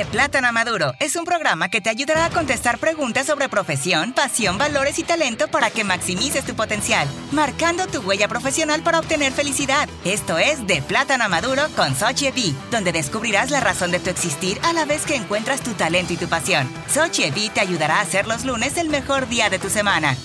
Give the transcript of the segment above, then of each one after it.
De Plátano Maduro es un programa que te ayudará a contestar preguntas sobre profesión, pasión, valores y talento para que maximices tu potencial, marcando tu huella profesional para obtener felicidad. Esto es De Plátano Maduro con Sochi B, donde descubrirás la razón de tu existir a la vez que encuentras tu talento y tu pasión. Sochi B te ayudará a hacer los lunes el mejor día de tu semana.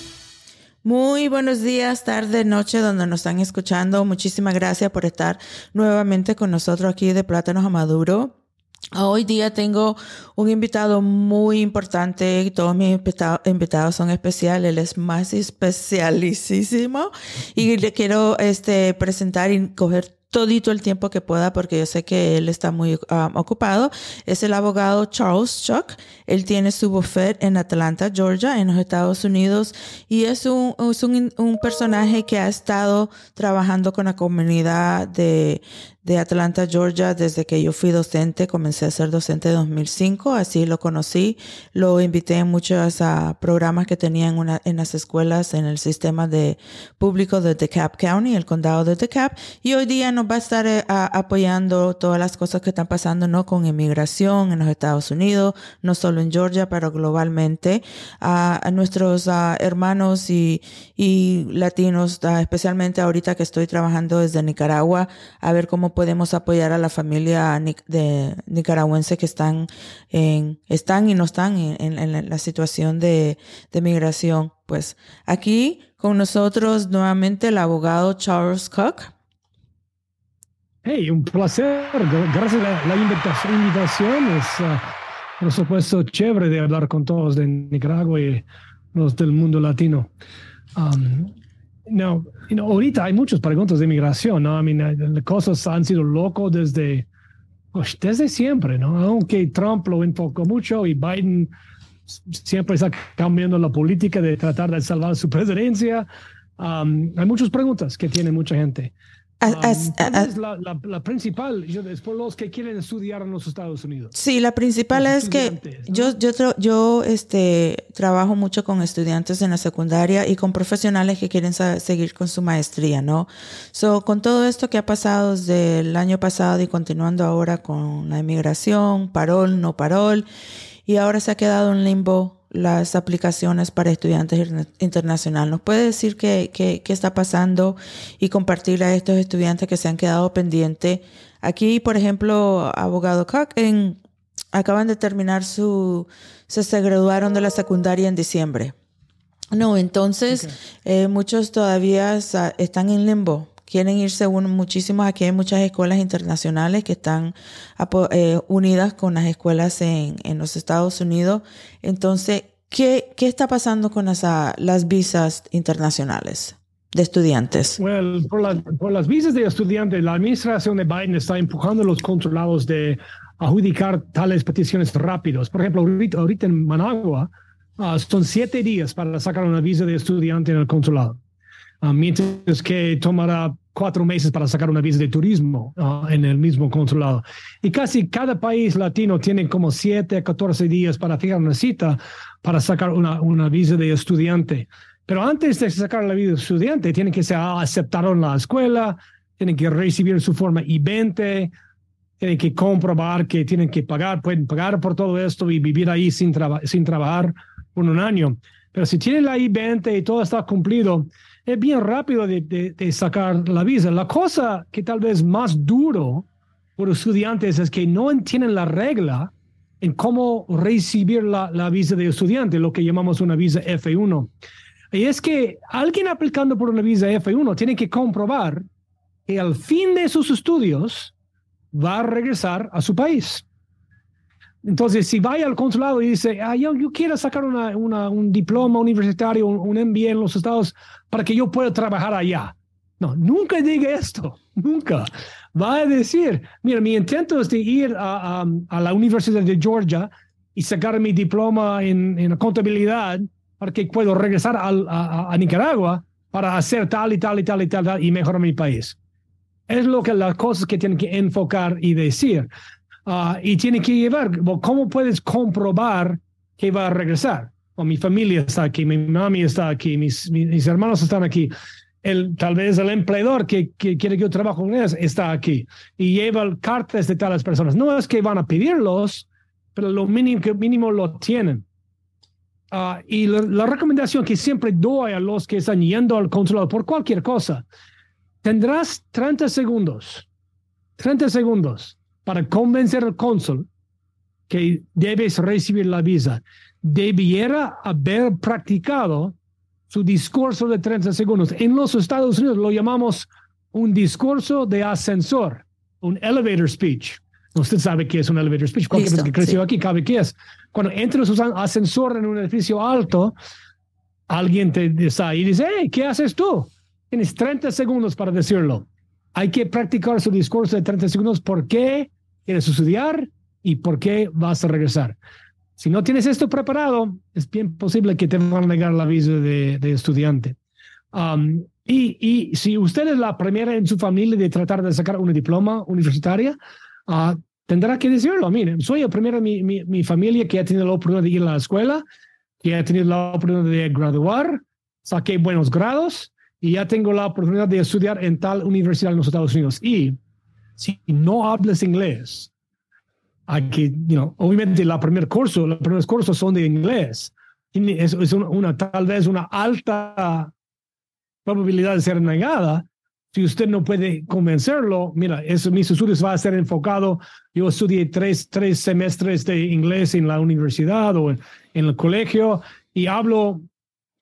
Muy buenos días, tarde, noche, donde nos están escuchando. Muchísimas gracias por estar nuevamente con nosotros aquí de Plátanos a Maduro. Hoy día tengo un invitado muy importante. Todos mis invitados son especiales. Él es más especialísimo y le quiero este, presentar y coger todito el tiempo que pueda porque yo sé que él está muy um, ocupado. Es el abogado Charles Chuck. Él tiene su bufet en Atlanta, Georgia, en los Estados Unidos y es un, es un, un personaje que ha estado trabajando con la comunidad de, de Atlanta, Georgia, desde que yo fui docente, comencé a ser docente en 2005, así lo conocí, lo invité en muchos uh, programas que tenía en, una, en las escuelas en el sistema de público de DeKalb County, el condado de DeKalb, y hoy día va a estar uh, apoyando todas las cosas que están pasando, ¿no? Con inmigración en los Estados Unidos, no solo en Georgia, pero globalmente, uh, a nuestros hermanos y, latinos, especialmente ahorita que estoy trabajando desde Nicaragua, a ver cómo podemos apoyar a la familia de nicaragüense que están en, están y no están en, la situación de, de, migración. Pues aquí con nosotros nuevamente el abogado Charles Cook. Hey, un placer. Gracias a la, invitación. Es, uh, por supuesto, chévere de hablar con todos de Nicaragua y los del mundo latino. Um, no, ahorita hay muchas preguntas de inmigración, ¿no? I mean, las cosas han sido locos desde, pues, desde siempre, ¿no? Aunque Trump lo enfocó mucho y Biden siempre está cambiando la política de tratar de salvar su presidencia. Um, hay muchas preguntas que tiene mucha gente. As, um, la, la, principal es por los que quieren estudiar en los Estados Unidos. Sí, la principal es que yo, yo, yo este, trabajo mucho con estudiantes en la secundaria y con profesionales que quieren seguir con su maestría, ¿no? So, con todo esto que ha pasado desde el año pasado y continuando ahora con la inmigración, parol, no parol, y ahora se ha quedado en limbo las aplicaciones para estudiantes internacionales. ¿Nos puede decir qué, qué, qué, está pasando y compartir a estos estudiantes que se han quedado pendientes? Aquí, por ejemplo, abogado Cook, en, acaban de terminar su, se, se graduaron de la secundaria en diciembre. No, entonces eh, muchos todavía están en limbo quieren irse muchísimos. Aquí hay muchas escuelas internacionales que están eh, unidas con las escuelas en, en, los Estados Unidos. Entonces, ¿qué, qué está pasando con esa, las visas internacionales? de estudiantes? Bueno, por, por, las visas de estudiantes, la administración de Biden está empujando a los controlados de adjudicar tales peticiones rápidos. Por ejemplo, ahorita, ahorita en Managua ah, son siete días para sacar una visa de estudiante en el consulado. Ah, mientras que tomará cuatro meses para sacar una visa de turismo ah, en el mismo consulado. Y casi cada país latino tiene como 7 a 14 días para fijar una cita para sacar una, una visa de estudiante. Pero antes de sacar la visa de estudiante, tienen que ser aceptados en la escuela, tienen que recibir su forma I-20, tienen que comprobar que tienen que pagar, pueden pagar por todo esto y vivir ahí sin, sin trabajar por un año. Pero si tienen la I-20 y todo está cumplido, es bien rápido de, de, sacar la visa. La cosa que tal vez más duro por los estudiantes es que no entienden la regla en cómo recibir la, la visa de estudiante, lo que llamamos una visa F1. Y es que alguien aplicando por una visa F1 tiene que comprobar que al fin de sus estudios va a regresar a su país. Entonces, si vaya al consulado y dice, ah, yo, yo quiero sacar una, una, un diploma universitario, un, un, MBA en los Estados para que yo pueda trabajar allá. No, nunca diga esto, nunca. Va a decir, mira, mi intento es de ir a, a, a la Universidad de Georgia y sacar mi diploma en, en contabilidad para que puedo regresar a, a, Nicaragua para hacer tal y tal y tal y tal, tal y mejorar mi país. Es lo que las cosas que tienen que enfocar y decir. Ah, y tiene que llevar, ¿cómo puedes comprobar que va a regresar? O mi familia está aquí, mi mami está aquí, mis, mis, hermanos están aquí. El, tal vez el empleador que, que, quiere que yo trabaje con ellos está aquí y lleva cartas de tales personas. No es que van a pedirlos, pero lo mínimo, mínimo lo tienen. Ah, y la, recomendación que siempre doy a los que están yendo al consulado por cualquier cosa, tendrás 30 segundos, 30 segundos para convencer al cónsul que debes recibir la visa. Debiera haber practicado su discurso de 30 segundos. En los Estados Unidos lo llamamos un discurso de ascensor, un elevator speech. Usted sabe qué es un elevator speech. Cualquier que creció aquí sabe qué es. Cuando entras un ascensor en un edificio alto, alguien te está ahí y dice, hey, ¿qué haces tú? Tienes 30 segundos para decirlo. Hay que practicar su discurso de 30 segundos. ¿Por qué quieres estudiar y por qué vas a regresar? Si no tienes esto preparado, es bien posible que te van a negar la visa de, estudiante. Um, y, si usted es la primera en su familia de tratar de sacar una diploma universitaria, uh, tendrá que decirlo. Mire, soy el primero en mi, mi, familia que ha tenido la oportunidad de ir a la escuela, que ha tenido la oportunidad de graduar, saqué buenos grados y ya tengo la oportunidad de estudiar en tal universidad en los Estados Unidos. Y si no hablas inglés, aquí, you know, obviamente la primer curso, los primeros cursos son de inglés. Es, es una, tal vez una alta probabilidad de ser negada, si usted no puede convencerlo, mira, eso, mis estudios va a ser enfocado. Yo estudié tres, tres semestres de inglés en la universidad o en, el colegio y hablo,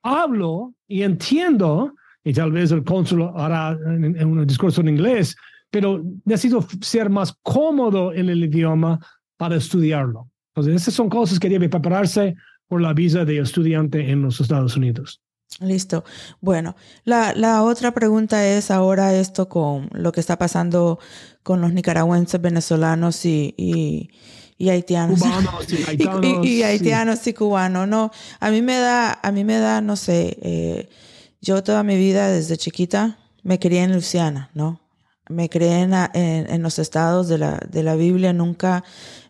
hablo y entiendo, y tal vez el cónsul hará en, un discurso en inglés, pero necesito ser más cómodo en el idioma para estudiarlo. Entonces, esas son cosas que debe prepararse por la visa de estudiante en los Estados Unidos. Listo. Bueno, la, la, otra pregunta es ahora esto con lo que está pasando con los nicaragüenses, venezolanos y, y, haitianos. Cubanos y haitianos. y, haitianos y cubanos. No, a mí me da, a mí me da, no sé, eh, yo toda mi vida desde chiquita me crié en Luciana, ¿no? Me en, en los estados de la, de la Biblia, nunca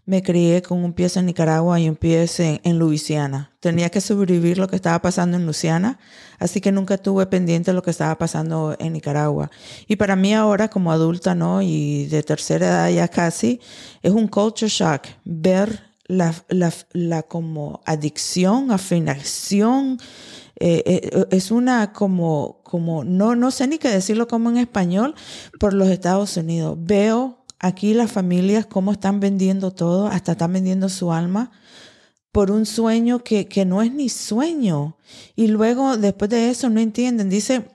me crié con un pie en Nicaragua y un pie en, en, Luisiana. Tenía que sobrevivir lo que estaba pasando en Luisiana, así que nunca tuve pendiente lo que estaba pasando en Nicaragua. Y para mí ahora, como adulta, ¿no? Y de tercera edad ya casi, es un culture shock ver la, la, la como adicción, afinación, eh, eh, es una como, como, no, no sé ni qué decirlo como en español, por los Estados Unidos. Veo Aquí las familias, cómo están vendiendo todo, hasta están vendiendo su alma por un sueño que, que no es ni sueño. Y luego, después de eso, no entienden. Dice,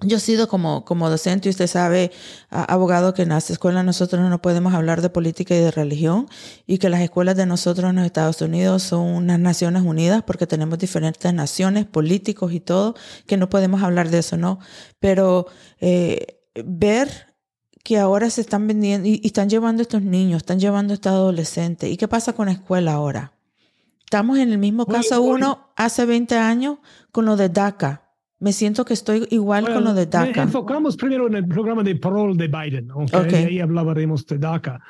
yo he sido como, como docente y usted sabe, abogado, que en las escuelas nosotros no podemos hablar de política y de religión y que las escuelas de nosotros en los Estados Unidos son unas Naciones Unidas porque tenemos diferentes naciones, políticos y todo, que no podemos hablar de eso, ¿no? Pero eh, ver que ahora se están vendiendo y, están llevando estos niños, están llevando estos adolescentes. ¿Y qué pasa con la escuela ahora? Estamos en el mismo caso uno hace 20 años con lo de DACA. Me siento que estoy igual con lo de DACA. Enfocamos primero en el programa de parol de Biden, okay. ahí hablaremos de DACA.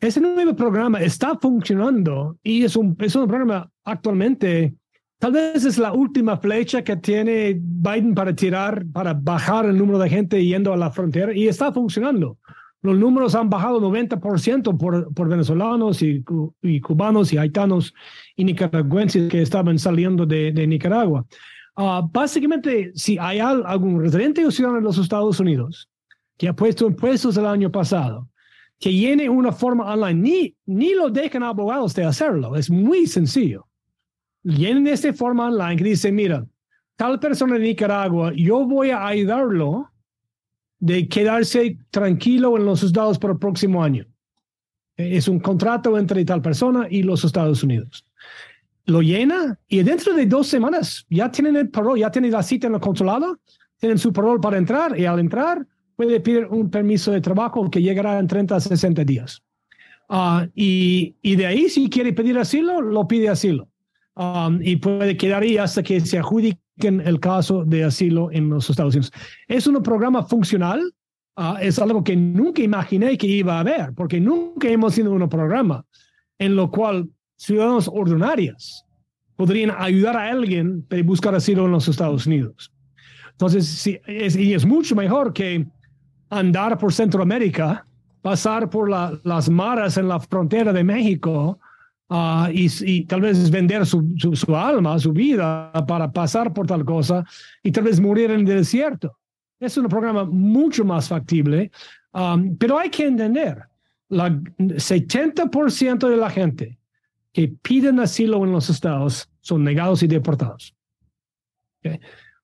Ese nuevo programa está funcionando y es un, es un programa actualmente Tal vez es la última flecha que tiene Biden para tirar, para bajar el número de gente yendo a la frontera y está funcionando. Los números han bajado 90% por, por venezolanos y, y, cubanos y haitanos y nicaragüenses que estaban saliendo de, de Nicaragua. Uh, básicamente, si hay algún residente o ciudadano de los Estados Unidos que ha puesto impuestos el año pasado, que llene una forma online, ni, ni lo dejan abogados de hacerlo, es muy sencillo llenen esta forma online que dice, mira, tal persona de Nicaragua, yo voy a ayudarlo de quedarse tranquilo en los Estados por el próximo año. Es un contrato entre tal persona y los Estados Unidos. Lo llena y dentro de dos semanas ya tienen el parol, ya tienen la cita en el consulado, tienen su parol para entrar y al entrar puede pedir un permiso de trabajo que llegará en 30 a 60 días. Ah, y, y de ahí, si quiere pedir asilo, lo pide asilo. Um, y puede quedar ahí hasta que se adjudiquen el caso de asilo en los Estados Unidos. Es un programa funcional, uh, es algo que nunca imaginé que iba a haber, porque nunca hemos sido un programa en lo cual ciudadanos ordinarios podrían ayudar a alguien para buscar asilo en los Estados Unidos. Entonces, sí, es, y es mucho mejor que andar por Centroamérica, pasar por las maras en la frontera de México, ah, y, tal vez vender su, su, alma, su vida para pasar por tal cosa y tal vez morir en el desierto. Es un programa mucho más factible, um, pero hay que entender, la 70% de la gente que piden asilo en los estados son negados y deportados.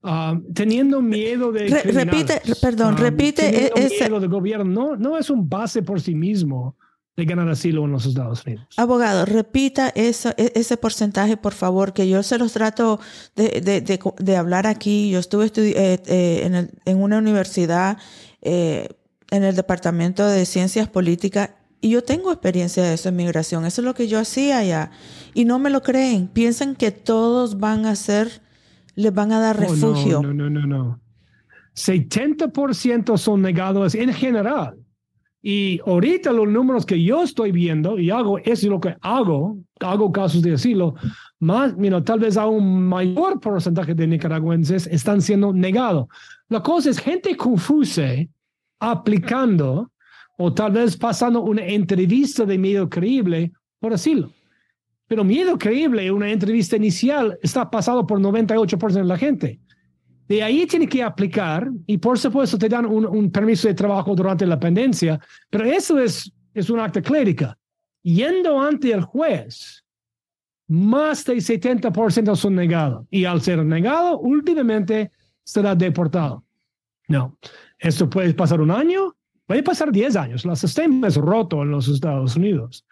Um, teniendo miedo de repite perdón um, repite e-, ese miedo del gobierno no no es un base por sí mismo de ganar asilo en los Estados Unidos. Abogado, repita eso, e, ese porcentaje, por favor, que yo se los trato de, de, de, hablar aquí. Yo estuve eh, eh, en, el, en, una universidad, eh, en el Departamento de Ciencias Políticas, y yo tengo experiencia de eso en migración. Eso es lo que yo hacía allá. Y no me lo creen. Piensan que todos van a ser, les van a dar oh, refugio. No, no, no, no. no. 70% son negados en general. Y ahorita los números que yo estoy viendo, y hago, eso es lo que hago, hago casos de asilo, más, mira, tal vez a un mayor porcentaje de nicaragüenses están siendo negados. La cosa es gente confusa aplicando o tal vez pasando una entrevista de miedo creíble por asilo. Pero miedo creíble, una entrevista inicial, está pasado por 98% de la gente. De ahí tiene que aplicar y por supuesto te dan un, permiso de trabajo durante la pendencia, pero eso es, es un acta clérica. Yendo ante el juez, más del 70% son negados y al ser negado, últimamente será deportado. No, esto puede pasar un año, puede pasar 10 años. El sistema es roto en los Estados Unidos.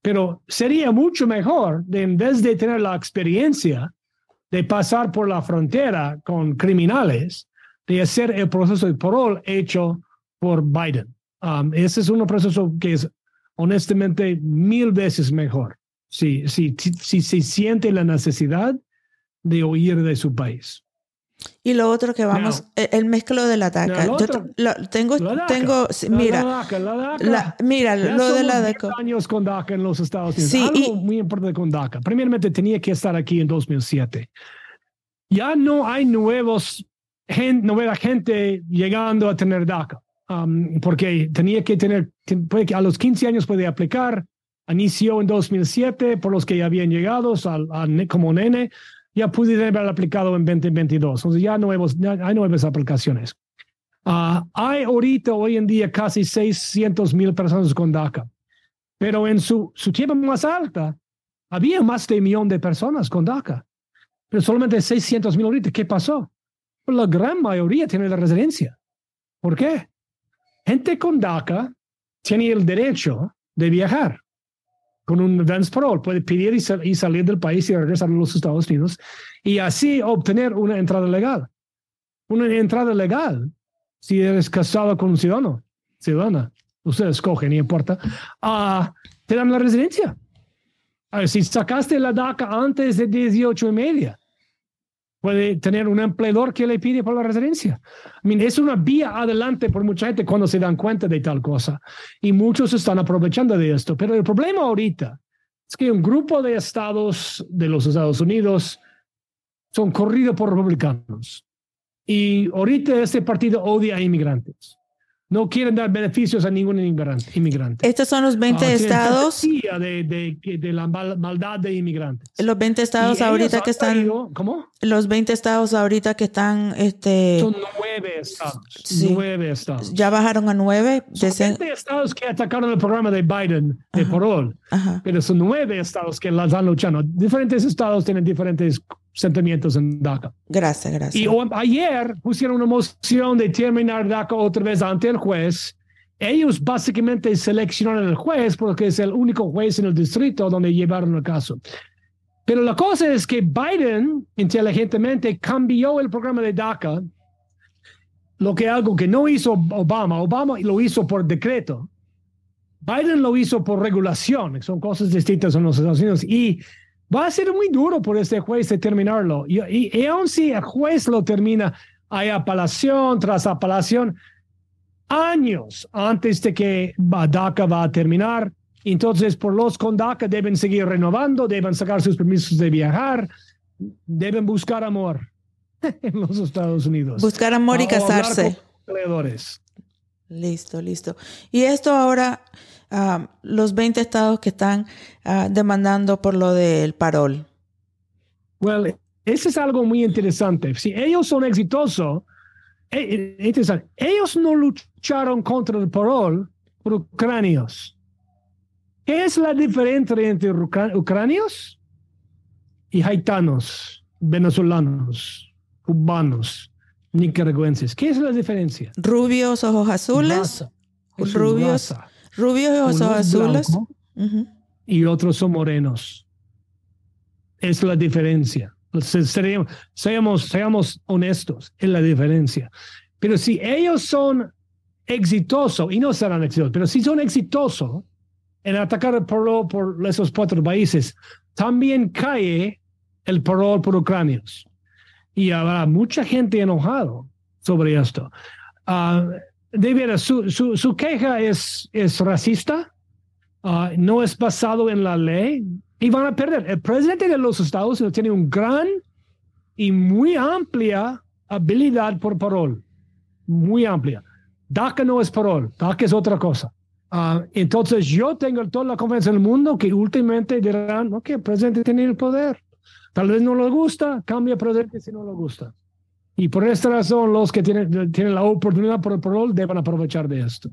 Pero sería mucho mejor de en vez de tener la experiencia de pasar por la frontera con criminales, de hacer el proceso de parol hecho por Biden. Um, ese es un proceso que es honestamente mil veces mejor si, si, si, si se siente la necesidad de huir de su país. Y lo otro que vamos, e, el, mezclo de la DACA. Yo tengo, tengo, mira, mira, lo de la DACA. años con DACA en los Estados Unidos. Sí, Algo muy importante con DACA. Primeramente tenía que estar aquí en 2007. Ya no hay nuevos, gente, nueva gente llegando a tener DACA. Um, porque tenía que tener, puede que a los 15 años puede aplicar. Inició en 2007 por los que ya habían llegado como nene ya pude haber aplicado en 2022. Entonces ya, nuevos, hay nuevas aplicaciones. Ah, hay ahorita, hoy en día, casi 600 mil personas con DACA. Pero en su, su tiempo más alta, había más de un millón de personas con DACA. Pero solamente 600 mil ahorita. ¿Qué pasó? Pues la gran mayoría tiene la residencia. ¿Por qué? Gente con DACA tiene el derecho de viajar con un advance parole, puede pedir y, salir del país y regresar a los Estados Unidos y así obtener una entrada legal. Una entrada legal, si eres casado con un ciudadano, ciudadana, ustedes escogen, no importa, uh, te dan la residencia. si sacaste la DACA antes de 18 y media, puede tener un empleador que le pide por la residencia. I mean, es una vía adelante por mucha gente cuando se dan cuenta de tal cosa. Y muchos están aprovechando de esto. Pero el problema ahorita es que un grupo de estados de los Estados Unidos son corridos por republicanos. Y ahorita este partido odia a inmigrantes no quieren dar beneficios a ningún inmigrante. Estos son los 20 ah, estados. De, de, de, la maldad de inmigrantes. Los 20 estados ahorita que están. ¿Cómo? Los 20 estados ahorita que están. Este, son nueve estados. Nueve estados. Ya bajaron a nueve. Son 20 estados que atacaron el programa de Biden de parol. Pero son nueve estados que las están luchando. Diferentes estados tienen diferentes sentimientos en DACA. Gracias, gracias. Y ayer pusieron una moción de terminar DACA otra vez ante el juez. Ellos básicamente seleccionaron al juez porque es el único juez en el distrito donde llevaron el caso. Pero la cosa es que Biden inteligentemente cambió el programa de DACA, lo que algo que no hizo Obama. Obama lo hizo por decreto. Biden lo hizo por regulación, son cosas distintas en los Estados Unidos. Y va a ser muy duro por este juez terminarlo. Y, y, aun si el juez lo termina, hay apelación tras apelación, años antes de que DACA va a terminar. Entonces, por los con DACA deben seguir renovando, deben sacar sus permisos de viajar, deben buscar amor en los Estados Unidos. Buscar amor y casarse. Listo, listo. Y esto ahora, ah, los 20 estados que están ah, demandando por lo del parol. Well, eso es algo muy interesante. Si ellos son exitosos, eh, eh, ellos no lucharon contra el parol por ucranios. ¿Qué es la diferencia entre ucranios y haitanos, venezolanos, cubanos, nicaragüenses? ¿Qué es la diferencia? Rubios, ojos azules. Rubios, rubios y ojos azules. Y otros son morenos. Es la diferencia. Seamos, seamos honestos, es la diferencia. Pero si ellos son exitosos, y no serán exitosos, pero si son exitosos en atacar el parol por esos cuatro países, también cae el parol por ucranios. Y habrá mucha gente enojado sobre esto. Uh, de su, su, queja es, es racista, ah, no es basado en la ley, y van a perder. El presidente de los Estados Unidos tiene un gran y muy amplia habilidad por parol, muy amplia. DACA no es parol, DACA es otra cosa. Ah, entonces yo tengo toda la confianza del mundo que últimamente dirán, ok, el presidente tiene el poder. Tal vez no le gusta, cambia presidente si no le gusta. Y por esta razón los que tienen, tienen la oportunidad por el parol deben aprovechar de esto.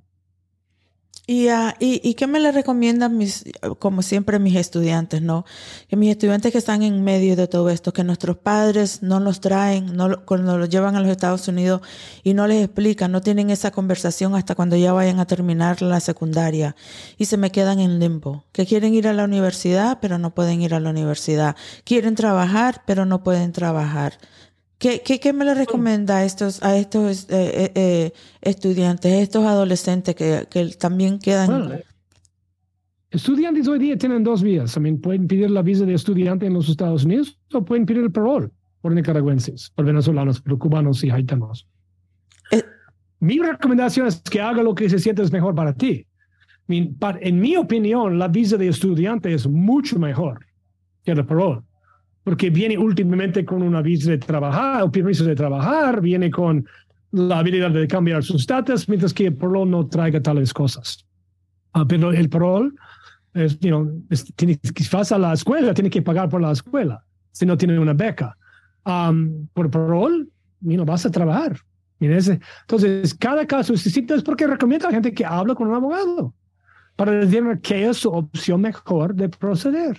Y, uh, y, y, qué me le recomiendan mis, como siempre mis estudiantes, ¿no? Que mis estudiantes que están en medio de todo esto, que nuestros padres no los traen, no cuando los llevan a los Estados Unidos y no les explican, no tienen esa conversación hasta cuando ya vayan a terminar la secundaria y se me quedan en limbo. Que quieren ir a la universidad, pero no pueden ir a la universidad. Quieren trabajar, pero no pueden trabajar. ¿Qué, qué, qué me le recomienda a estos, a estos eh, eh, eh estudiantes, a estos adolescentes que, que también quedan? estudiantes hoy día tienen dos vías. También pueden pedir la visa de estudiante en los Estados Unidos o pueden pedir el parol por nicaragüenses, por venezolanos, por cubanos y haitianos. Eh, mi recomendación es que haga lo que se siente es mejor para ti. En mi opinión, la visa de estudiante es mucho mejor que el parol porque viene últimamente con una visa de trabajar, o permiso de trabajar, viene con la habilidad de cambiar sus estatus, mientras que el parol no traiga tales cosas. Uh, pero el parol, es, you know, es, tiene, vas a la escuela, tiene que pagar por la escuela, si no tiene una beca. Um, por parol, you know, vas a trabajar. Entonces, cada caso es distinto, porque recomiendo a la gente que hable con un abogado para decir qué es su opción mejor de proceder.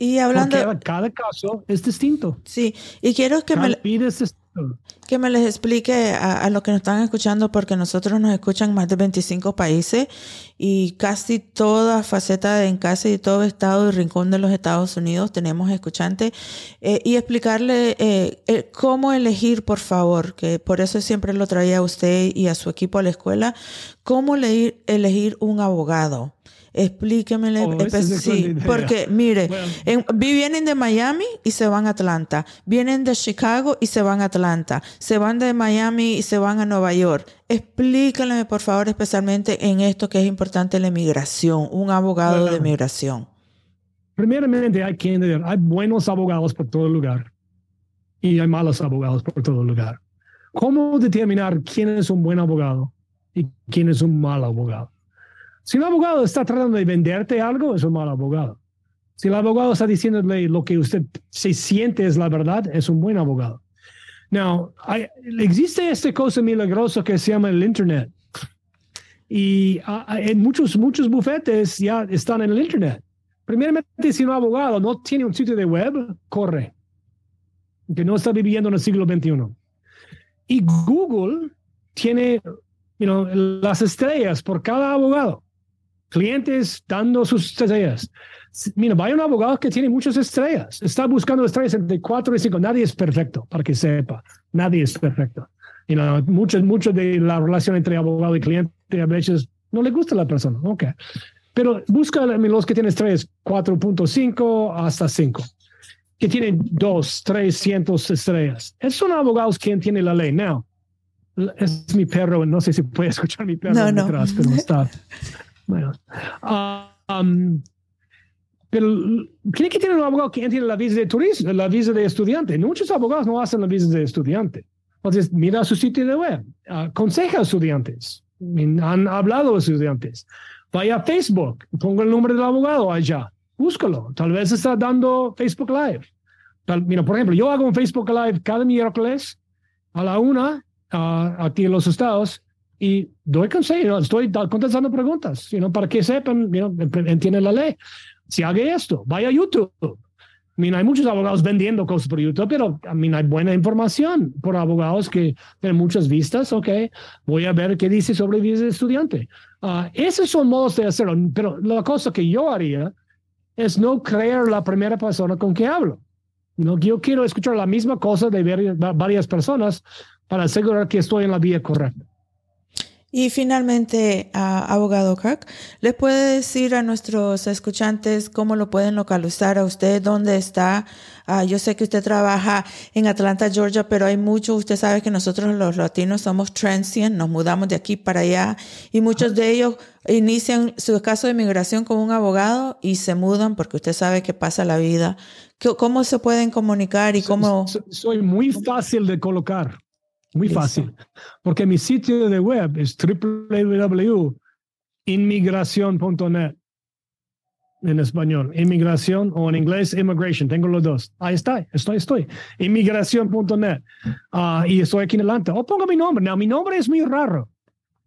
Y hablando. Porque cada caso es distinto. Sí, y quiero que me, que me les explique a, a los que nos están escuchando, porque nosotros nos escuchan más de 25 países y casi toda faceta en casi todo estado y rincón de los Estados Unidos tenemos escuchantes. Eh, y explicarle eh, eh, cómo elegir, por favor, que por eso siempre lo traía a usted y a su equipo a la escuela, cómo elegir un abogado. Explíquemele. Oh, sí, porque mire, vienen de Miami y se van a Atlanta, vienen de Chicago y se van a Atlanta, se van de Miami y se van a Nueva York. Explíquenme, por favor, especialmente en esto que es importante, la migración, un abogado de migración. Primeramente, hay que entender, hay buenos abogados por todo lugar y hay malos abogados por todo lugar. ¿Cómo determinar quién es un buen abogado y quién es un mal abogado? Si un abogado está tratando de venderte algo, es un mal abogado. Si el abogado está diciéndole lo que usted se siente es la verdad, es un buen abogado. Now, existe esta cosa milagrosa que se llama el Internet. Y ah, en muchos, muchos bufetes ya están en el Internet. Primeramente, si un abogado no tiene un sitio de web, corre. Que no está viviendo en el siglo XXI. Y Google tiene las estrellas por cada abogado clientes dando sus estrellas. Mira, vaya un abogado que tiene muchas estrellas. Está buscando estrellas entre cuatro y cinco. Nadie es perfecto, para que sepa. Nadie es perfecto. Y mucho, mucho de la relación entre abogado y cliente a veces no le gusta a la persona. Ok. Pero busca los que tienen estrellas 4.5 hasta 5. Que tienen 2, 300 estrellas. Esos son abogados que entienden la ley. Now, es mi perro. No sé si puede escuchar mi perro no, detrás, no. pero está. Bueno, um, pero tiene que tener un abogado que entienda la visa de turista, la visa de estudiante. Muchos abogados no hacen la visa de estudiante. Entonces, mira su sitio de web, uh, conseja a estudiantes. Han hablado estudiantes. Vaya a Facebook, pongo el nombre del abogado allá, búscalo. Tal vez está dando Facebook Live. mira, por ejemplo, yo hago un Facebook Live cada miércoles a la una aquí en los estados y doy consejo, estoy contestando preguntas, sino para que sepan, entienden la ley. Si haga esto, vaya a YouTube. hay muchos abogados vendiendo cosas por YouTube, pero a mí hay buena información por abogados que tienen muchas vistas. Ok, voy a ver qué dice sobre visa de estudiante. Uh, esos son modos de hacerlo, pero la cosa que yo haría es no creer la primera persona con que hablo. No, yo quiero escuchar la misma cosa de varias personas para asegurar que estoy en la vía correcta. Y finalmente, abogado Kirk, ¿le puede decir a nuestros escuchantes cómo lo pueden localizar a usted? ¿Dónde está? Ah, yo sé que usted trabaja en Atlanta, Georgia, pero hay mucho, usted sabe que nosotros los latinos somos transient, nos mudamos de aquí para allá y muchos de ellos inician su caso de migración con un abogado y se mudan porque usted sabe que pasa la vida. ¿Cómo se pueden comunicar y cómo? Soy muy fácil de colocar. Muy fácil, porque mi sitio de web es www.inmigración.net en español, inmigración o en inglés, immigration, tengo los dos. Ahí está, estoy, estoy, inmigración.net. Uh, y estoy aquí en Atlanta. O oh, ponga mi nombre. No, mi nombre es muy raro.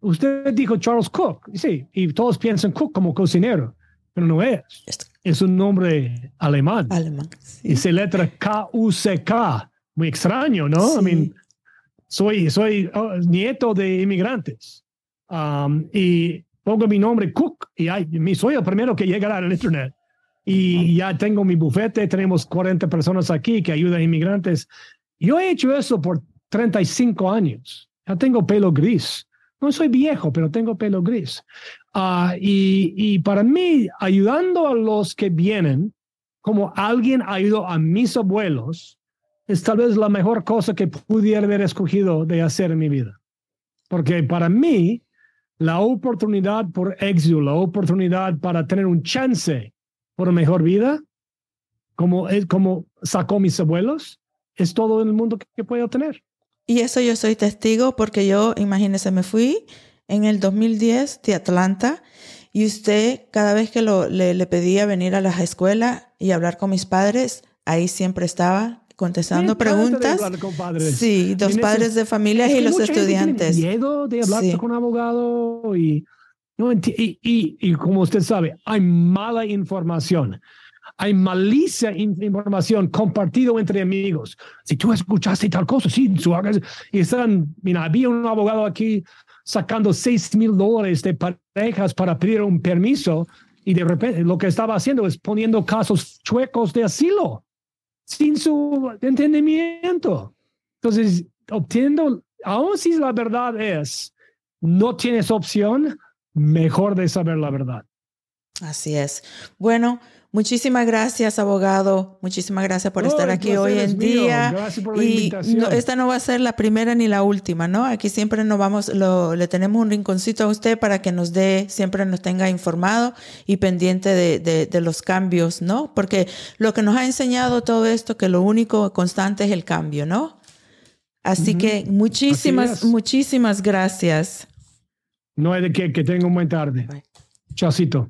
Usted dijo Charles Cook, sí, y todos piensan Cook como cocinero, pero no es. Es un nombre alemán. Alemán. Y se letra K-U-C-K. Muy extraño, ¿no? I mean, soy, soy oh, nieto de inmigrantes um, y pongo mi nombre Cook y ay, soy el primero que llegará al Internet. Y ya tengo mi bufete, tenemos 40 personas aquí que ayudan a inmigrantes. Yo he hecho eso por 35 años. Ya tengo pelo gris. No soy viejo, pero tengo pelo gris. Uh, y, y para mí, ayudando a los que vienen, como alguien ayudó a mis abuelos, es tal vez la mejor cosa que pudiera haber escogido de hacer en mi vida. Porque para mí, la oportunidad por éxito, la oportunidad para tener un chance por una mejor vida, como, como sacó mis abuelos, es todo el mundo que, puedo tener. Y eso yo soy testigo porque yo, imagínese, me fui en el 2010 de Atlanta y usted, cada vez que lo, le, le pedía venir a las escuelas y hablar con mis padres, ahí siempre estaba contestando preguntas. Sí, los padres de familia y los estudiantes. miedo de hablar con un abogado y, y, y, como usted sabe, hay mala información. Hay malicia información compartido entre amigos. Si tú escuchaste tal cosa, sí, y están, mira, había un abogado aquí sacando 6 mil dólares de parejas para pedir un permiso y de repente lo que estaba haciendo es poniendo casos chuecos de asilo sin su entendimiento. Entonces, obteniendo, aun si la verdad es, no tienes opción, mejor de saber la verdad. Así es. Bueno, Muchísimas gracias, abogado. Muchísimas gracias por estar aquí hoy en día. Gracias por la y invitación. esta no va a ser la primera ni la última, ¿no? Aquí siempre nos vamos, lo, le tenemos un rinconcito a usted para que nos dé, siempre nos tenga informado y pendiente de, de, de los cambios, ¿no? Porque lo que nos ha enseñado todo esto, que lo único constante es el cambio, ¿no? Así que muchísimas, muchísimas gracias. No hay de qué, que tenga un buen tarde. Chaucito.